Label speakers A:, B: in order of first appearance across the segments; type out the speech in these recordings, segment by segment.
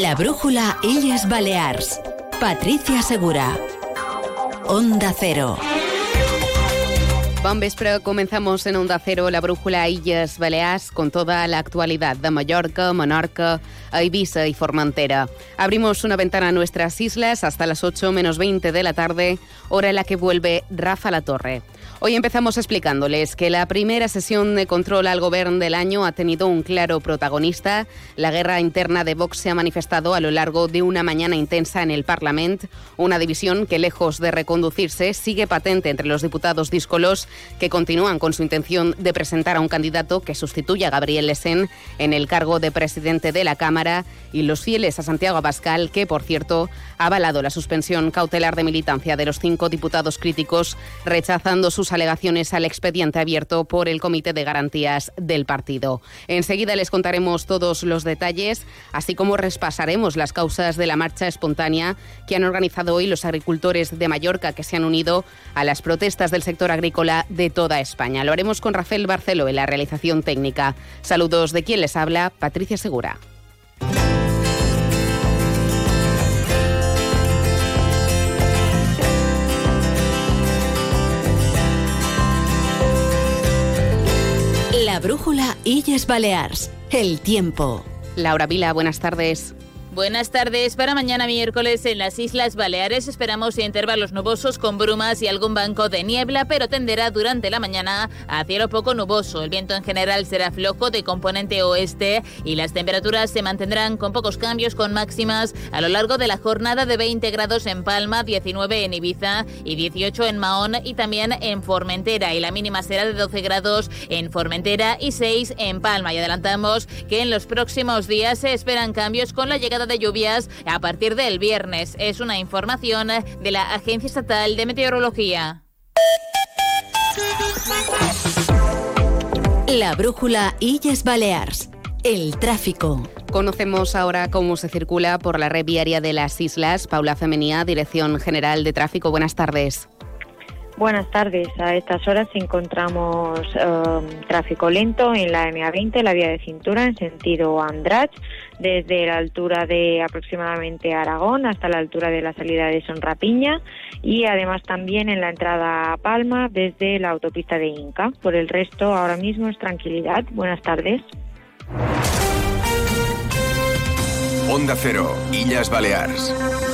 A: La brújula Illes Balears. Patricia Segura. Onda Cero.
B: Bon vespre, comenzamos en Onda Cero la brújula Illes Balears con toda la actualidad de Mallorca, Menorca, Ibiza y Formentera. Abrimos una ventana a nuestras islas hasta las 8 menos 20 de la tarde, hora en la que vuelve Rafa La Torre. Hoy empezamos explicándoles que la primera sesión de control al gobierno del año ha tenido un claro protagonista. La guerra interna de Vox se ha manifestado a lo largo de una mañana intensa en el Parlamento, una división que lejos de reconducirse sigue patente entre los diputados díscolos que continúan con su intención de presentar a un candidato que sustituya a Gabriel Lesen en el cargo de presidente de la Cámara y los fieles a Santiago Abascal, que por cierto ha avalado la suspensión cautelar de militancia de los cinco diputados críticos, rechazando sus alegaciones al expediente abierto por el Comité de Garantías del partido. Enseguida les contaremos todos los detalles, así como repasaremos las causas de la marcha espontánea que han organizado hoy los agricultores de Mallorca que se han unido a las protestas del sector agrícola de toda España. Lo haremos con Rafael Barceló en la realización técnica. Saludos de quien les habla, Patricia Segura.
A: Brújula Illes Balears. El tiempo.
B: Laura Vila, buenas tardes.
C: Buenas tardes. Para mañana miércoles en las Islas Baleares esperamos intervalos nubosos con brumas y algún banco de niebla, pero tenderá durante la mañana a cielo poco nuboso. El viento en general será flojo de componente oeste y las temperaturas se mantendrán con pocos cambios con máximas a lo largo de la jornada de 20 grados en Palma, 19 en Ibiza y 18 en Mahón y también en Formentera. Y la mínima será de 12 grados en Formentera y 6 en Palma. Y adelantamos que en los próximos días se esperan cambios con la llegada de lluvias a partir del viernes. Es una información de la Agencia Estatal de Meteorología.
A: La brújula Illes Balears. El tráfico.
B: Conocemos ahora cómo se circula por la red viaria de las islas. Paula Femenía, Dirección General de Tráfico. Buenas tardes.
D: Buenas tardes. A estas horas encontramos um, tráfico lento en la MA20, la vía de cintura en sentido Andrach, desde la altura de aproximadamente Aragón hasta la altura de la salida de Sonrapiña y además también en la entrada a Palma desde la autopista de Inca. Por el resto, ahora mismo es tranquilidad. Buenas tardes.
E: Onda Cero, Illas Balears.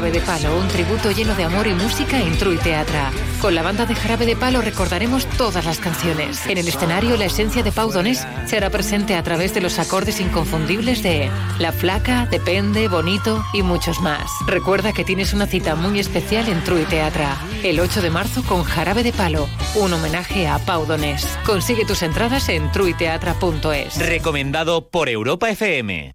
F: Jarabe de Palo, un tributo lleno de amor y música en True Teatra. Con la banda de Jarabe de Palo recordaremos todas las canciones. En el escenario, la esencia de Pau Donés será presente a través de los acordes inconfundibles de La Flaca, Depende, Bonito y muchos más. Recuerda que tienes una cita muy especial en True Teatra, el 8 de marzo con Jarabe de Palo, un homenaje a Pau Donés. Consigue tus entradas en truiteatra.es.
G: Recomendado por Europa FM.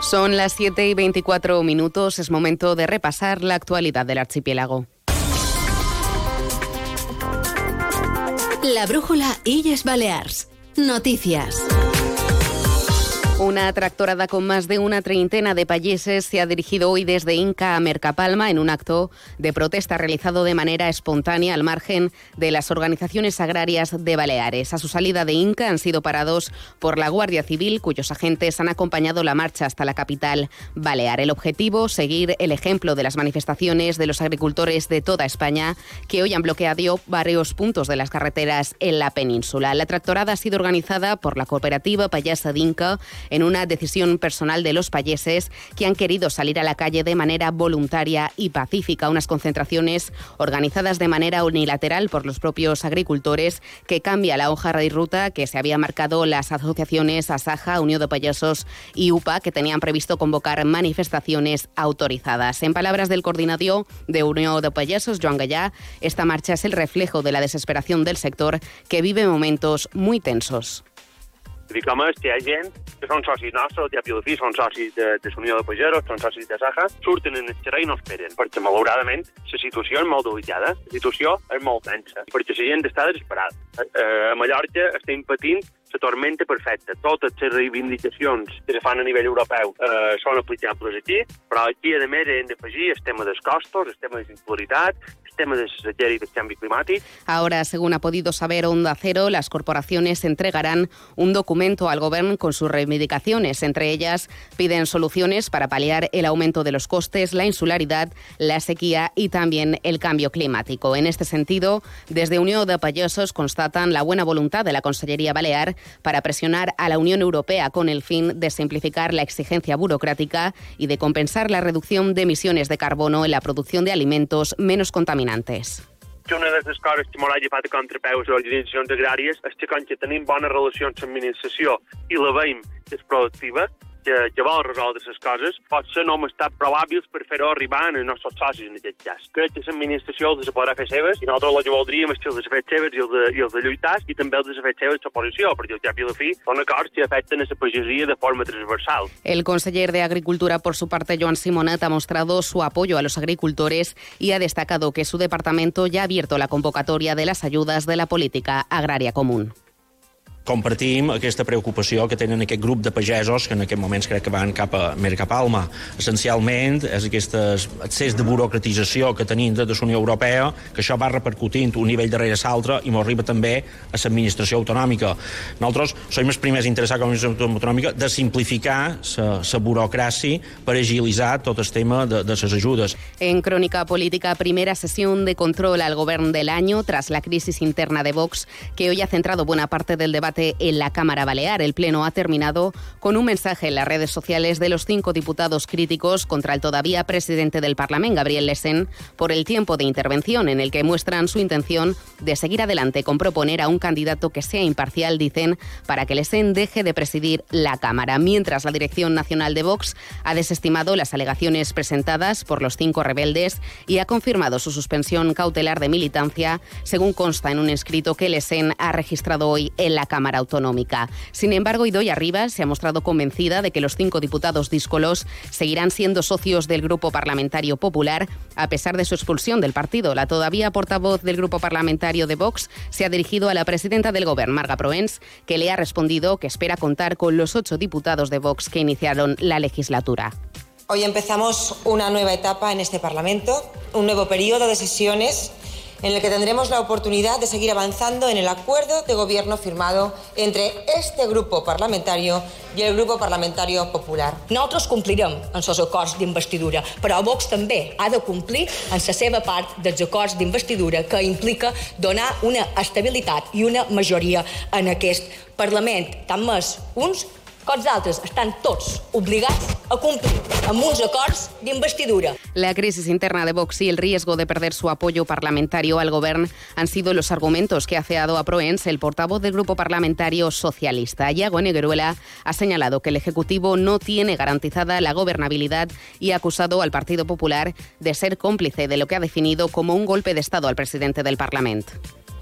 B: Son las 7 y 24 minutos. Es momento de repasar la actualidad del archipiélago.
A: La brújula Illes Balears. Noticias.
B: Una tractorada con más de una treintena de payeses se ha dirigido hoy desde Inca a Mercapalma en un acto de protesta realizado de manera espontánea al margen de las organizaciones agrarias de Baleares. A su salida de Inca han sido parados por la Guardia Civil, cuyos agentes han acompañado la marcha hasta la capital balear. El objetivo, seguir el ejemplo de las manifestaciones de los agricultores de toda España que hoy han bloqueado varios puntos de las carreteras en la península. La tractorada ha sido organizada por la cooperativa Payasa de Inca en una decisión personal de los payeses que han querido salir a la calle de manera voluntaria y pacífica. Unas concentraciones organizadas de manera unilateral por los propios agricultores que cambia la hoja de ruta que se había marcado las asociaciones Asaja, Unión de Payasos y UPA que tenían previsto convocar manifestaciones autorizadas. En palabras del coordinador de Unión de Payasos, Joan Gallá, esta marcha es el reflejo de la desesperación del sector que vive momentos muy tensos.
H: Dir que, a més, hi ha gent que són socis nostres, ja fi són socis de, de l'Unió de Pageros, són socis de Saja, surten en el carrer i no esperen, perquè, malauradament, la situació és molt delicada, la situació és molt tensa, perquè la gent està desesperada. Eh, a Mallorca estem patint la tormenta perfecta. Totes les reivindicacions que se fan a nivell europeu eh, són aplicables aquí, però aquí, a més, hem d'afegir el tema dels costos, el tema de la el tema de sequera y de cambio climático.
B: Ahora, según ha podido saber Onda Cero, las corporaciones entregarán un documento al Gobierno con sus reivindicaciones. Entre ellas, piden soluciones para paliar el aumento de los costes, la insularidad, la sequía y también el cambio climático. En este sentido, desde Unión de Payosos constatan la buena voluntad de la Consellería Balear para presionar a la Unión Europea con el fin de simplificar la exigencia burocrática y de compensar la reducción de emisiones de carbono en la producción de alimentos menos contaminantes.
H: Que, que vol resoldre les coses, potser no hem estat prou hàbils per fer-ho arribar als nostres socis en aquest cas. Crec que l'administració els podrà fer seves i nosaltres el que voldríem és que els fet seves i els de, i els de lluitar i també els fet seves l'oposició, perquè al cap i la fi són acords que afecten a la pagesia de forma transversal.
B: El conseller de Agricultura, por su parte, Joan Simonet, ha mostrado su apoyo a los agricultores y ha destacado que su departamento ya ha abierto la convocatoria de las ayudas de la política agraria común.
I: Compartim aquesta preocupació que tenen aquest grup de pagesos que en aquest moments crec que van cap a, més cap a Alma. Essencialment és aquest excés de burocratització que tenim de la Unió Europea, que això va repercutint un nivell darrere l'altre i m'arriba també a l'administració autonòmica. Nosaltres som els primers interessats com a administració autonòmica de simplificar la burocràcia per agilitzar tot el tema de, de les ajudes.
B: En Crónica Política, primera sesión de control al gobierno del año tras la crisis interna de Vox, que hoy ha centrado buena parte del debate en la Cámara Balear. El Pleno ha terminado con un mensaje en las redes sociales de los cinco diputados críticos contra el todavía presidente del Parlamento, Gabriel Lesen, por el tiempo de intervención en el que muestran su intención de seguir adelante con proponer a un candidato que sea imparcial, dicen, para que Lesen deje de presidir la Cámara. Mientras la Dirección Nacional de Vox ha desestimado las alegaciones presentadas por los cinco rebeldes y ha confirmado su suspensión cautelar de militancia, según consta en un escrito que Lesen ha registrado hoy en la Cámara. Cámara Autonómica. Sin embargo, Idoia Rivas se ha mostrado convencida de que los cinco diputados díscolos seguirán siendo socios del Grupo Parlamentario Popular a pesar de su expulsión del partido. La todavía portavoz del Grupo Parlamentario de Vox se ha dirigido a la presidenta del Gobierno, Marga Proens, que le ha respondido que espera contar con los ocho diputados de Vox que iniciaron la legislatura.
J: Hoy empezamos una nueva etapa en este Parlamento, un nuevo periodo de sesiones en el que tendremos la oportunidad de seguir avanzando en el acuerdo de gobierno firmado entre este grupo parlamentario i el grup parlamentari popular.
K: Nosaltres complirem en els acords d'investidura, però Vox també ha de complir en la seva part dels acords d'investidura que implica donar una estabilitat i una majoria en aquest Parlament, tant més uns Cots d'altres estan tots obligats a cumplir amb unos acords d'investidura.
B: La crisis interna de Vox y el riesgo de perder su apoyo parlamentario al gobierno han sido los argumentos que ha feado a Proens el portavoz del Grupo Parlamentario Socialista. Iago Negruela ha señalado que el Ejecutivo no tiene garantizada la gobernabilidad y ha acusado al Partido Popular de ser cómplice de lo que ha definido como un golpe de Estado al presidente del Parlamento.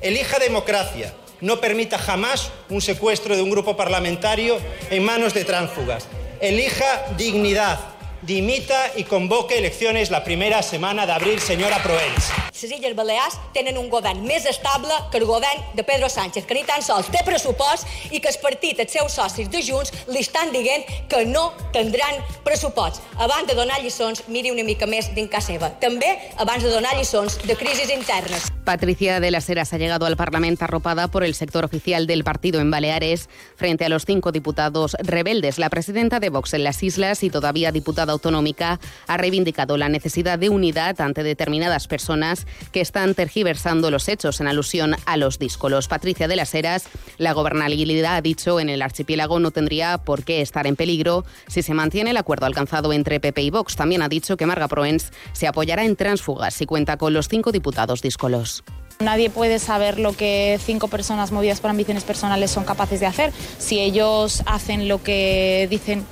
L: Elija democracia no permita jamás un secuestro de un grupo parlamentario en manos de tránsfugas. Elija dignidad. Dimita i convoque eleccions la primera setmana d'abril, senyora Proens.
K: Les Illes Balears tenen un govern més estable que el govern de Pedro Sánchez, que ni tan sols té pressupost i que el partit, els seus socis de Junts, li estan dient que no tindran pressupost. Abans de donar lliçons, miri una mica més dins casa seva. També abans de donar lliçons de crisis internes.
B: Patricia de las Heras ha llegado al Parlamento arropada por el sector oficial del partido en Baleares frente a los cinco diputados rebeldes. La presidenta de Vox en las islas y todavía diputada autonómica ha reivindicado la necesidad de unidad ante determinadas personas que están tergiversando los hechos en alusión a los díscolos. Patricia de las Heras, la gobernabilidad, ha dicho, en el archipiélago no tendría por qué estar en peligro si se mantiene el acuerdo alcanzado entre PP y Vox. También ha dicho que Marga Proens se apoyará en tránsfugas si cuenta con los cinco diputados díscolos.
M: Nadie puede saber lo que cinco personas movidas por ambiciones personales son capaces de hacer. Si ellos hacen lo que dicen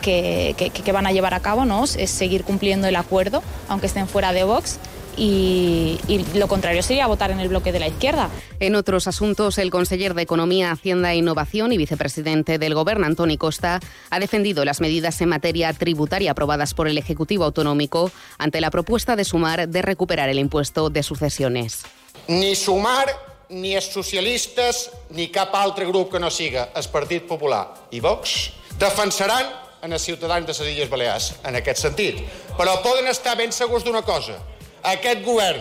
M: que, van a llevar a cabo, ¿no? es seguir cumpliendo el acuerdo, aunque estén fuera de Vox. Y, lo contrario sería votar en el bloque de la izquierda.
B: En otros asuntos, el conseller de Economía, Hacienda e Innovación y vicepresidente del Gobierno, Antoni Costa, ha defendido las medidas en materia tributaria aprobadas por el Ejecutivo Autonómico ante la propuesta de sumar de recuperar el impuesto de sucesiones.
N: Ni Sumar, ni els socialistes, ni cap altre grup que no siga el Partit Popular i Vox defensaran en els ciutadans de les Illes Balears en aquest sentit. Però poden estar ben segurs d'una cosa. Aquest govern,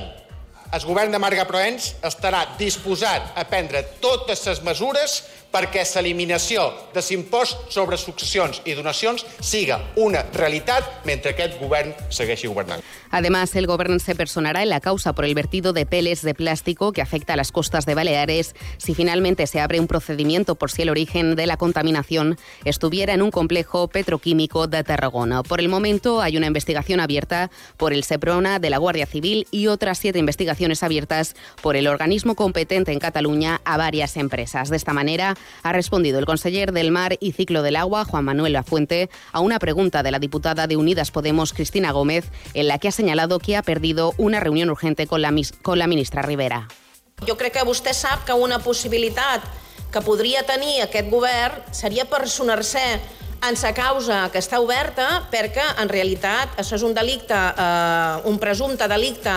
N: el govern de Marga Proens, estarà disposat a prendre totes les mesures perquè l'eliminació de l'impost sobre successions i donacions siga una realitat mentre aquest govern segueixi governant.
B: Además, el gobierno se personará en la causa por el vertido de peles de plástico que afecta a las costas de Baleares si finalmente se abre un procedimiento por si el origen de la contaminación estuviera en un complejo petroquímico de Tarragona. Por el momento hay una investigación abierta por el SEPRONA de la Guardia Civil y otras siete investigaciones abiertas por el organismo competente en Cataluña a varias empresas. De esta manera, ha respondido el conseller del Mar y Ciclo del Agua, Juan Manuel Lafuente, a una pregunta de la diputada de Unidas Podemos, Cristina Gómez, en la que ha señalado que ha perdido una reunión urgente con la, con la ministra Rivera.
O: Jo crec que vostè sap que una possibilitat que podria tenir aquest govern seria personar-se en sa causa que està oberta perquè en realitat això és un delicte, eh, un presumpte delicte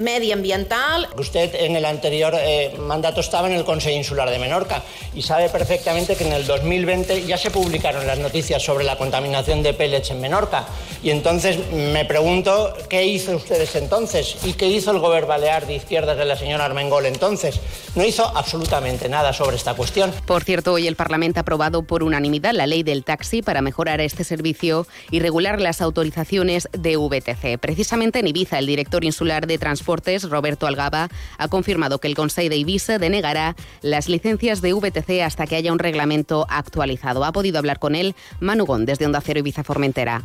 O: medioambiental.
P: Usted en el anterior eh, mandato estaba en el Consejo Insular de Menorca y sabe perfectamente que en el 2020 ya se publicaron las noticias sobre la contaminación de pellets en Menorca. Y entonces me pregunto qué hizo ustedes entonces y qué hizo el gobierno balear de izquierdas de la señora Armengol entonces. No hizo absolutamente nada sobre esta cuestión.
B: Por cierto, hoy el Parlamento ha aprobado por unanimidad la ley del taxi para mejorar este servicio y regular las autorizaciones de VTC. Precisamente en Ibiza, el director insular de transporte Roberto Algaba, ha confirmado que el Consejo de Ibiza denegará las licencias de VTC hasta que haya un reglamento actualizado. Ha podido hablar con él Manu desde Onda Cero Ibiza Formentera.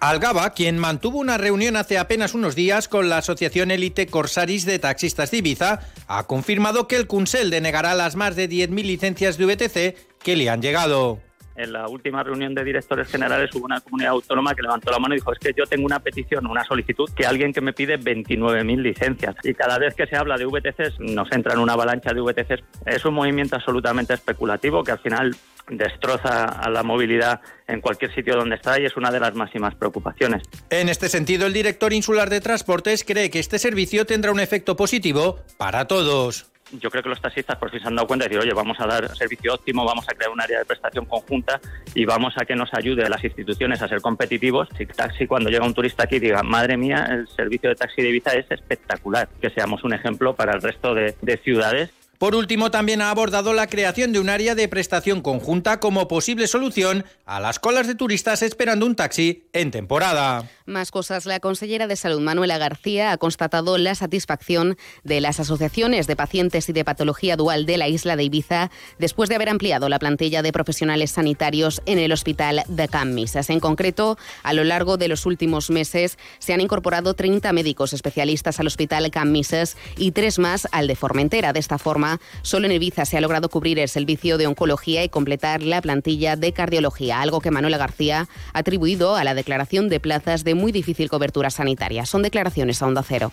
Q: Algaba, quien mantuvo una reunión hace apenas unos días con la Asociación Elite Corsaris de Taxistas de Ibiza, ha confirmado que el Kunsel denegará las más de 10.000 licencias de VTC que le han llegado
R: en la última reunión de directores generales hubo una comunidad autónoma que levantó la mano y dijo, es que yo tengo una petición, una solicitud, que alguien que me pide 29.000 licencias. Y cada vez que se habla de VTCs, nos entra en una avalancha de VTCs. Es un movimiento absolutamente especulativo que al final destroza a la movilidad en cualquier sitio donde está y es una de las máximas preocupaciones.
Q: En este sentido, el director insular de transportes cree que este servicio tendrá un efecto positivo para todos
R: yo creo que los taxistas por fin se han dado cuenta de decir, oye, vamos a dar servicio óptimo, vamos a crear un área de prestación conjunta y vamos a que nos ayude a las instituciones a ser competitivos. Si taxi, cuando llega un turista aquí, diga, madre mía, el servicio de taxi de Ibiza es espectacular, que seamos un ejemplo para el resto de, de ciudades
Q: por último, también ha abordado la creación de un área de prestación conjunta como posible solución a las colas de turistas esperando un taxi en temporada.
B: Más cosas. La consellera de Salud, Manuela García, ha constatado la satisfacción de las asociaciones de pacientes y de patología dual de la isla de Ibiza después de haber ampliado la plantilla de profesionales sanitarios en el hospital de Can Misas. En concreto, a lo largo de los últimos meses se han incorporado 30 médicos especialistas al hospital Can Misas y tres más al de Formentera. De esta forma, solo en Ibiza se ha logrado cubrir el servicio de oncología y completar la plantilla de cardiología, algo que Manuela García ha atribuido a la declaración de plazas de muy difícil cobertura sanitaria. Son declaraciones a onda cero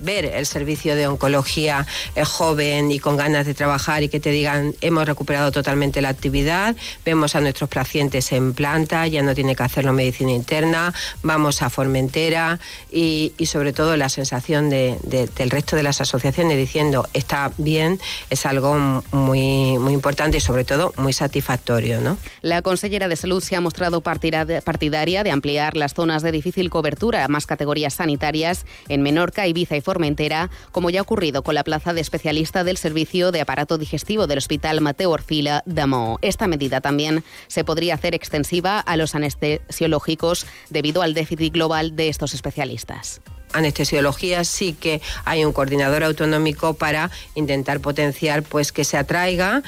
S: ver el servicio de oncología eh, joven y con ganas de trabajar y que te digan hemos recuperado totalmente la actividad, vemos a nuestros pacientes en planta, ya no tiene que hacerlo medicina interna, vamos a Formentera y, sobre todo la sensación de, del resto de las asociaciones diciendo está bien es algo muy, muy importante y sobre todo muy satisfactorio. ¿no?
B: La consellera de Salud se ha mostrado partidaria de ampliar las zonas de difícil cobertura a más categorías sanitarias en Menorca, Ibiza y Formentera, como ya ha ocurrido con la plaza de especialista del servicio de aparato digestivo del Hospital Mateo Orfila de Mo. Esta medida también se podría hacer extensiva a los anestesiológicos debido al déficit global de estos especialistas
S: anestesiología sí que hay un coordinador autonómico para intentar potenciar pues que se atraiga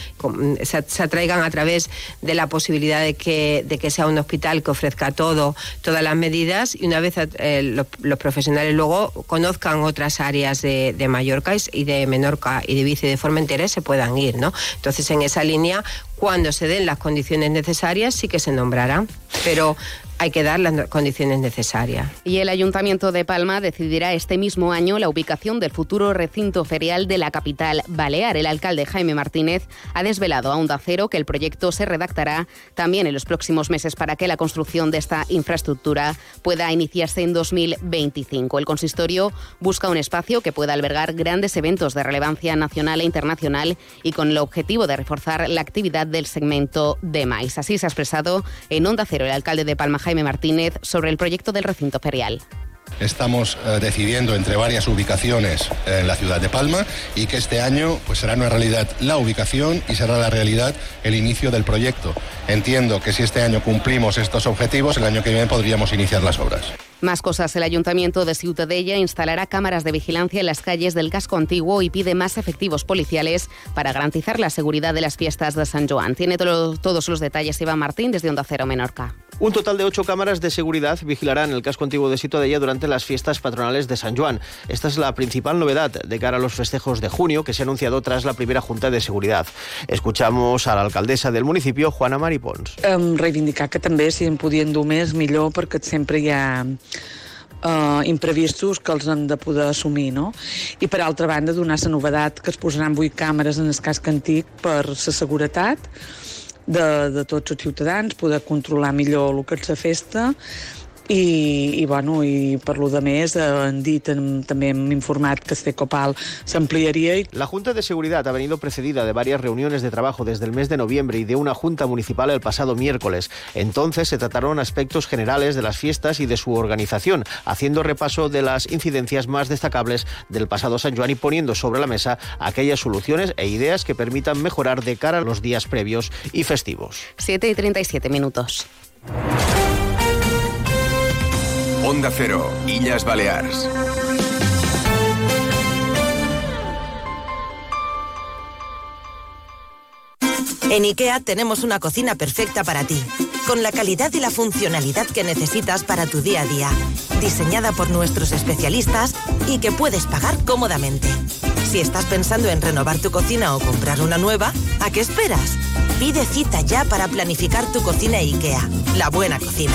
S: se, atraigan a través de la posibilidad de que, de que sea un hospital que ofrezca todo todas las medidas y una vez eh, los, profesionales luego conozcan otras áreas de, Mallorca y de Menorca y de Bici de Formentera se puedan ir ¿no? entonces en esa línea cuando se den las condiciones necesarias sí que se nombrará pero hay que dar las condiciones necesarias.
B: Y el Ayuntamiento de Palma decidirá este mismo año la ubicación del futuro recinto ferial de la capital balear. El alcalde Jaime Martínez ha desvelado a Onda Cero que el proyecto se redactará también en los próximos meses para que la construcción de esta infraestructura pueda iniciarse en 2025. El consistorio busca un espacio que pueda albergar grandes eventos de relevancia nacional e internacional y con el objetivo de reforzar la actividad del segmento de maíz. Así se ha expresado en Onda Cero el alcalde de Palma, Jaime Martínez sobre el proyecto del recinto ferial.
T: Estamos eh, decidiendo entre varias ubicaciones en la ciudad de Palma y que este año pues será una realidad la ubicación y será la realidad el inicio del proyecto. Entiendo que si este año cumplimos estos objetivos, el año que viene podríamos iniciar las obras.
B: Más cosas. El Ayuntamiento de Ciutadella instalará cámaras de vigilancia en las calles del casco antiguo y pide más efectivos policiales para garantizar la seguridad de las fiestas de San Joan. Tiene todos los detalles Iván Martín desde Onda Cero Menorca.
U: Un total de ocho cámaras de seguridad vigilarán el casco antiguo de Ciutadella durante las fiestas patronales de San Juan. Esta es la principal novedad de cara a los festejos de junio que se ha anunciado tras la primera Junta de Seguridad. Escuchamos a la alcaldesa del municipio, Juana Maripons.
V: Um, reivindicar que també, si en podien dur més, millor, perquè sempre hi ha eh, imprevistos que els hem de poder assumir, no? I per altra banda, donar la novedat que es posaran vuit càmeres en el casc antic per la seguretat de, de tots els ciutadans, poder controlar millor el que és la festa i, i, bueno, i per lo de més eh, han dit, també hem informat que este copal s'ampliaria.
U: La Junta de Seguridad ha venido precedida de varias reuniones de trabajo desde el mes de noviembre y de una Junta Municipal el pasado miércoles. Entonces se trataron aspectos generales de las fiestas y de su organización, haciendo repaso de las incidencias más destacables del pasado San Juan y poniendo sobre la mesa aquellas soluciones e ideas que permitan mejorar de cara a los días previos y festivos.
B: 7 y 37 minutos.
E: Onda Cero, Illas Baleares.
W: En IKEA tenemos una cocina perfecta para ti, con la calidad y la funcionalidad que necesitas para tu día a día, diseñada por nuestros especialistas y que puedes pagar cómodamente. Si estás pensando en renovar tu cocina o comprar una nueva, ¿a qué esperas? Pide cita ya para planificar tu cocina IKEA, la buena cocina.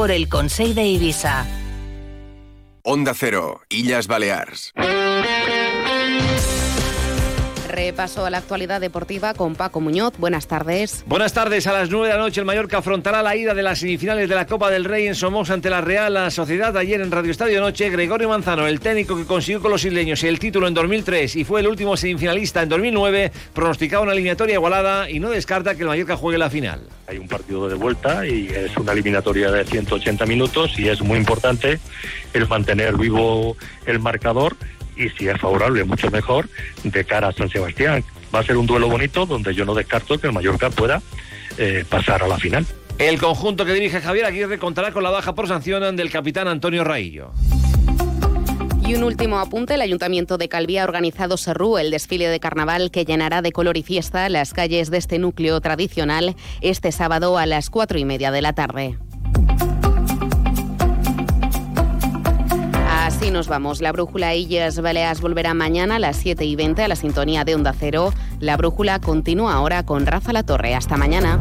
A: por el Consejo de Ibiza.
E: Onda Cero, Illas Balears.
B: Repaso a la actualidad deportiva con Paco Muñoz. Buenas tardes.
X: Buenas tardes. A las 9 de la noche el Mallorca afrontará la ida de las semifinales de la Copa del Rey en Somos ante la Real la Sociedad. Ayer en Radio Estadio Noche, Gregorio Manzano, el técnico que consiguió con los isleños el título en 2003 y fue el último semifinalista en 2009, pronosticaba una eliminatoria igualada y no descarta que el Mallorca juegue la final.
Y: Hay un partido de vuelta y es una eliminatoria de 180 minutos y es muy importante el mantener vivo el marcador y si es favorable, mucho mejor de cara a San Sebastián. Va a ser un duelo bonito donde yo no descarto que el Mallorca pueda eh, pasar a la final.
X: El conjunto que dirige Javier Aguirre contará con la baja por sanción del capitán Antonio Raillo.
B: Y un último apunte, el Ayuntamiento de Calví ha organizado Serrú, el desfile de carnaval que llenará de color y fiesta las calles de este núcleo tradicional este sábado a las cuatro y media de la tarde. Así nos vamos. La brújula Illes Baleas volverá mañana a las 7 y 20 a la sintonía de Onda Cero. La brújula continúa ahora con Rafa La Torre. Hasta mañana.